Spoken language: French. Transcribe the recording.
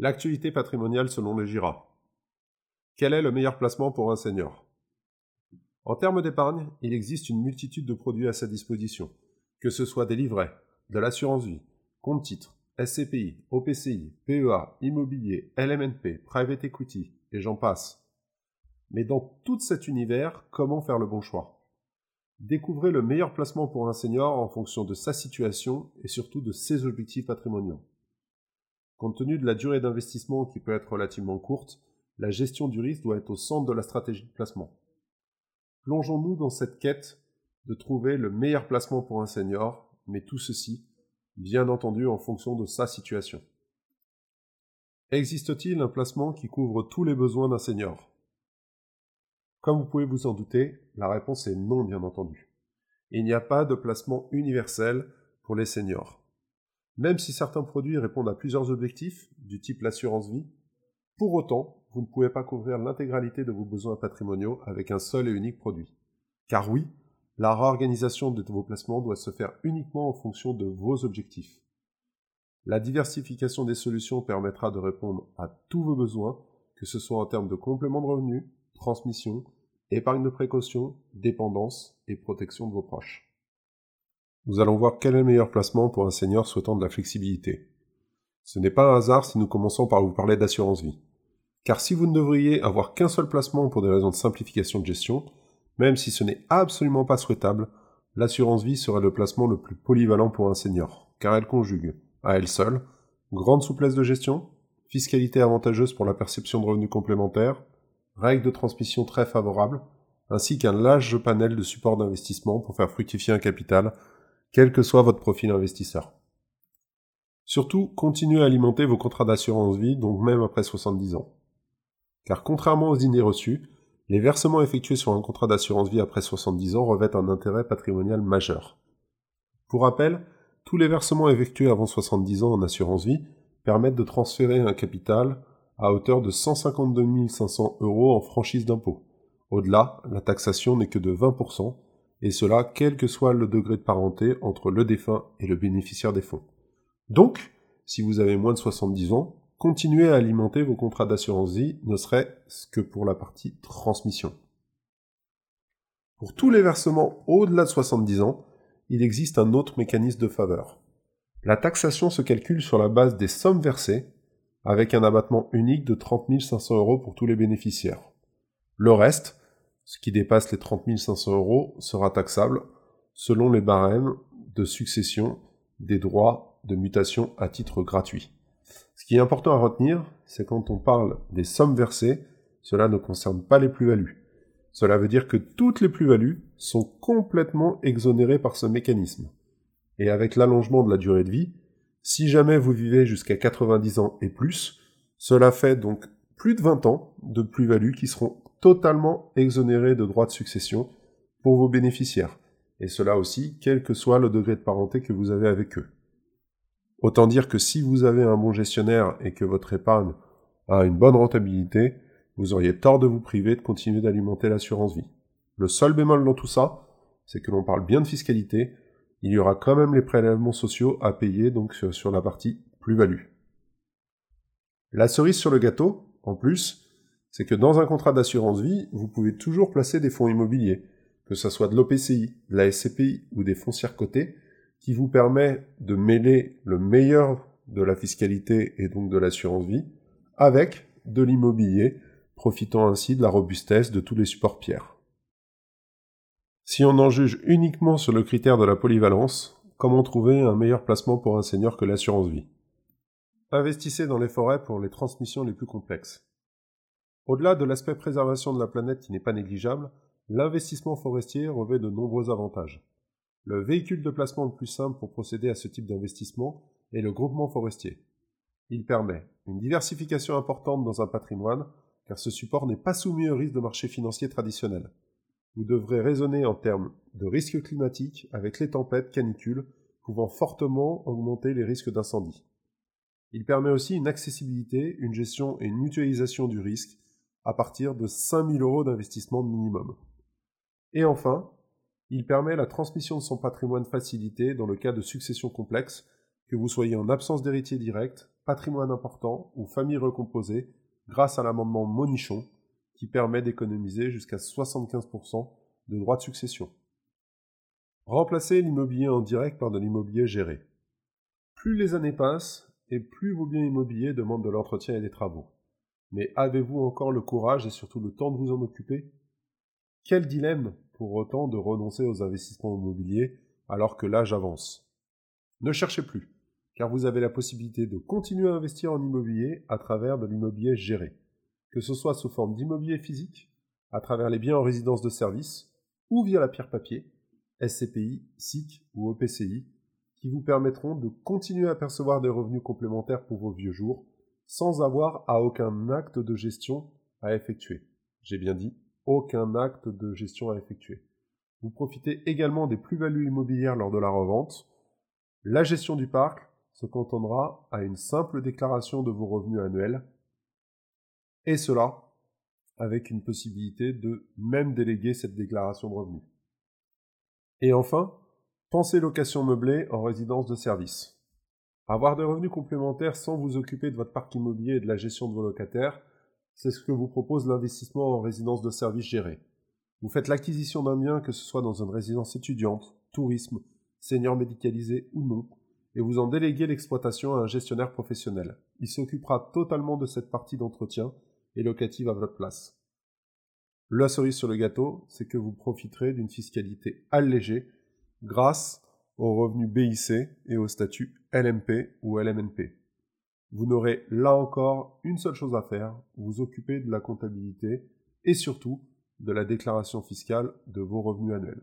L'actualité patrimoniale selon les GIRA. Quel est le meilleur placement pour un senior? En termes d'épargne, il existe une multitude de produits à sa disposition, que ce soit des livrets, de l'assurance vie, compte titres, SCPI, OPCI, PEA, immobilier, LMNP, private equity, et j'en passe. Mais dans tout cet univers, comment faire le bon choix? Découvrez le meilleur placement pour un senior en fonction de sa situation et surtout de ses objectifs patrimoniaux. Compte tenu de la durée d'investissement qui peut être relativement courte, la gestion du risque doit être au centre de la stratégie de placement. Plongeons-nous dans cette quête de trouver le meilleur placement pour un senior, mais tout ceci, bien entendu, en fonction de sa situation. Existe-t-il un placement qui couvre tous les besoins d'un senior? Comme vous pouvez vous en douter, la réponse est non, bien entendu. Il n'y a pas de placement universel pour les seniors. Même si certains produits répondent à plusieurs objectifs, du type l'assurance vie, pour autant, vous ne pouvez pas couvrir l'intégralité de vos besoins patrimoniaux avec un seul et unique produit. Car oui, la réorganisation de vos placements doit se faire uniquement en fonction de vos objectifs. La diversification des solutions permettra de répondre à tous vos besoins, que ce soit en termes de complément de revenus, transmission, épargne de précaution, dépendance et protection de vos proches. Nous allons voir quel est le meilleur placement pour un senior souhaitant de la flexibilité. Ce n'est pas un hasard si nous commençons par vous parler d'assurance vie. Car si vous ne devriez avoir qu'un seul placement pour des raisons de simplification de gestion, même si ce n'est absolument pas souhaitable, l'assurance vie serait le placement le plus polyvalent pour un senior, car elle conjugue, à elle seule, grande souplesse de gestion, fiscalité avantageuse pour la perception de revenus complémentaires, règles de transmission très favorables, ainsi qu'un large panel de supports d'investissement pour faire fructifier un capital quel que soit votre profil investisseur. Surtout, continuez à alimenter vos contrats d'assurance vie, donc même après 70 ans. Car contrairement aux idées reçues, les versements effectués sur un contrat d'assurance vie après 70 ans revêtent un intérêt patrimonial majeur. Pour rappel, tous les versements effectués avant 70 ans en assurance vie permettent de transférer un capital à hauteur de 152 500 euros en franchise d'impôt. Au-delà, la taxation n'est que de 20%, et cela quel que soit le degré de parenté entre le défunt et le bénéficiaire des fonds. Donc, si vous avez moins de 70 ans, continuez à alimenter vos contrats d'assurance vie, ne serait-ce que pour la partie transmission. Pour tous les versements au-delà de 70 ans, il existe un autre mécanisme de faveur. La taxation se calcule sur la base des sommes versées, avec un abattement unique de 30 500 euros pour tous les bénéficiaires. Le reste, ce qui dépasse les 30 500 euros sera taxable selon les barèmes de succession des droits de mutation à titre gratuit. Ce qui est important à retenir, c'est quand on parle des sommes versées, cela ne concerne pas les plus-values. Cela veut dire que toutes les plus-values sont complètement exonérées par ce mécanisme. Et avec l'allongement de la durée de vie, si jamais vous vivez jusqu'à 90 ans et plus, cela fait donc plus de 20 ans de plus-values qui seront totalement exonérés de droits de succession pour vos bénéficiaires, et cela aussi quel que soit le degré de parenté que vous avez avec eux. Autant dire que si vous avez un bon gestionnaire et que votre épargne a une bonne rentabilité, vous auriez tort de vous priver de continuer d'alimenter l'assurance vie. Le seul bémol dans tout ça, c'est que l'on parle bien de fiscalité, il y aura quand même les prélèvements sociaux à payer donc sur la partie plus-value. La cerise sur le gâteau, en plus, c'est que dans un contrat d'assurance vie, vous pouvez toujours placer des fonds immobiliers, que ce soit de l'OPCI, de la SCPI ou des foncières cotées, qui vous permet de mêler le meilleur de la fiscalité et donc de l'assurance vie avec de l'immobilier, profitant ainsi de la robustesse de tous les supports pierres. Si on en juge uniquement sur le critère de la polyvalence, comment trouver un meilleur placement pour un senior que l'assurance vie? Investissez dans les forêts pour les transmissions les plus complexes. Au-delà de l'aspect préservation de la planète qui n'est pas négligeable, l'investissement forestier revêt de nombreux avantages. Le véhicule de placement le plus simple pour procéder à ce type d'investissement est le groupement forestier. Il permet une diversification importante dans un patrimoine, car ce support n'est pas soumis au risque de marché financier traditionnel. Vous devrez raisonner en termes de risques climatiques avec les tempêtes, canicules, pouvant fortement augmenter les risques d'incendie. Il permet aussi une accessibilité, une gestion et une mutualisation du risque à partir de 5000 euros d'investissement minimum. Et enfin, il permet la transmission de son patrimoine facilité dans le cas de succession complexe, que vous soyez en absence d'héritier direct, patrimoine important ou famille recomposée, grâce à l'amendement Monichon, qui permet d'économiser jusqu'à 75% de droits de succession. Remplacez l'immobilier en direct par de l'immobilier géré. Plus les années passent, et plus vos biens immobiliers demandent de l'entretien et des travaux. Mais avez-vous encore le courage et surtout le temps de vous en occuper? Quel dilemme pour autant de renoncer aux investissements immobiliers alors que l'âge avance? Ne cherchez plus, car vous avez la possibilité de continuer à investir en immobilier à travers de l'immobilier géré, que ce soit sous forme d'immobilier physique, à travers les biens en résidence de service, ou via la pierre papier, SCPI, SIC ou OPCI, qui vous permettront de continuer à percevoir des revenus complémentaires pour vos vieux jours, sans avoir à aucun acte de gestion à effectuer. J'ai bien dit aucun acte de gestion à effectuer. Vous profitez également des plus-values immobilières lors de la revente. La gestion du parc se contentera à une simple déclaration de vos revenus annuels, et cela avec une possibilité de même déléguer cette déclaration de revenus. Et enfin, pensez location meublée en résidence de service. Avoir des revenus complémentaires sans vous occuper de votre parc immobilier et de la gestion de vos locataires, c'est ce que vous propose l'investissement en résidence de service gérée. Vous faites l'acquisition d'un bien, que ce soit dans une résidence étudiante, tourisme, senior médicalisé ou non, et vous en déléguez l'exploitation à un gestionnaire professionnel. Il s'occupera totalement de cette partie d'entretien et locative à votre place. La cerise sur le gâteau, c'est que vous profiterez d'une fiscalité allégée grâce aux revenus BIC et au statut LMP ou LMNP. Vous n'aurez là encore une seule chose à faire, vous occuper de la comptabilité et surtout de la déclaration fiscale de vos revenus annuels.